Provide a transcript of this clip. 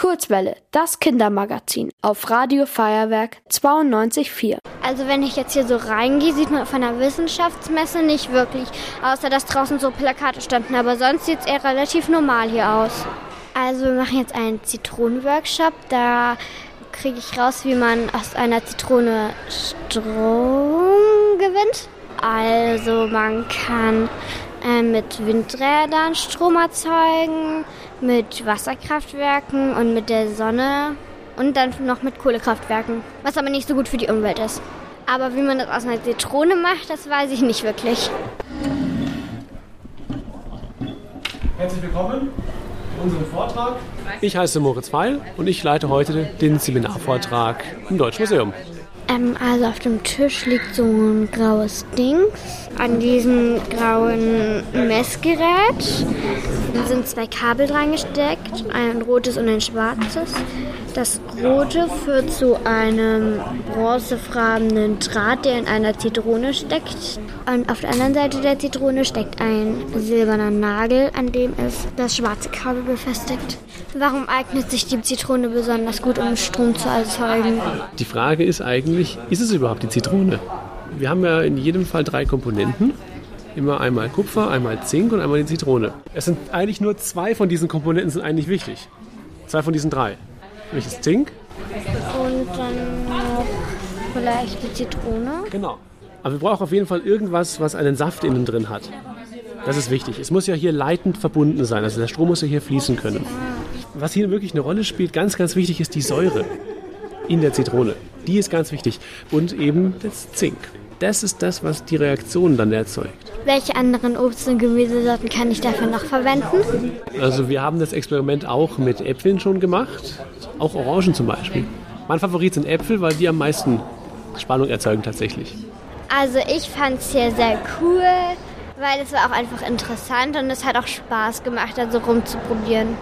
Kurzwelle, das Kindermagazin auf Radio Feuerwerk 92.4. Also wenn ich jetzt hier so reingehe, sieht man auf einer Wissenschaftsmesse nicht wirklich, außer dass draußen so Plakate standen, aber sonst sieht es eher relativ normal hier aus. Also wir machen jetzt einen Zitronenworkshop, da kriege ich raus, wie man aus einer Zitrone Strom gewinnt. Also man kann äh, mit Windrädern Strom erzeugen, mit Wasserkraftwerken und mit der Sonne und dann noch mit Kohlekraftwerken, was aber nicht so gut für die Umwelt ist. Aber wie man das aus einer Zitrone macht, das weiß ich nicht wirklich. Herzlich willkommen zu unserem Vortrag. Ich heiße Moritz Weil und ich leite heute den Seminarvortrag im Deutschen Museum. Ähm, also auf dem Tisch liegt so ein graues Dings. An diesem grauen Messgerät sind zwei Kabel dran gesteckt, ein rotes und ein schwarzes. Das rote führt zu einem bronzefarbenen Draht, der in einer Zitrone steckt. Und auf der anderen Seite der Zitrone steckt ein silberner Nagel, an dem ist das schwarze Kabel befestigt. Warum eignet sich die Zitrone besonders gut, um Strom zu erzeugen? Die Frage ist eigentlich, ist es überhaupt die Zitrone? Wir haben ja in jedem Fall drei Komponenten. Immer einmal Kupfer, einmal Zink und einmal die Zitrone. Es sind eigentlich nur zwei von diesen Komponenten sind eigentlich wichtig. Zwei von diesen drei. Welches Zink? Und dann noch vielleicht die Zitrone. Genau. Aber wir brauchen auf jeden Fall irgendwas, was einen Saft innen drin hat. Das ist wichtig. Es muss ja hier leitend verbunden sein. Also der Strom muss ja hier fließen können. Was hier wirklich eine Rolle spielt, ganz, ganz wichtig, ist die Säure in der Zitrone. Die ist ganz wichtig. Und eben das Zink. Das ist das, was die Reaktion dann erzeugt. Welche anderen Obst- und Gemüsesorten kann ich dafür noch verwenden? Also wir haben das Experiment auch mit Äpfeln schon gemacht, auch Orangen zum Beispiel. Mein Favorit sind Äpfel, weil die am meisten Spannung erzeugen tatsächlich. Also ich fand es hier sehr cool, weil es war auch einfach interessant und es hat auch Spaß gemacht, da so rumzuprobieren.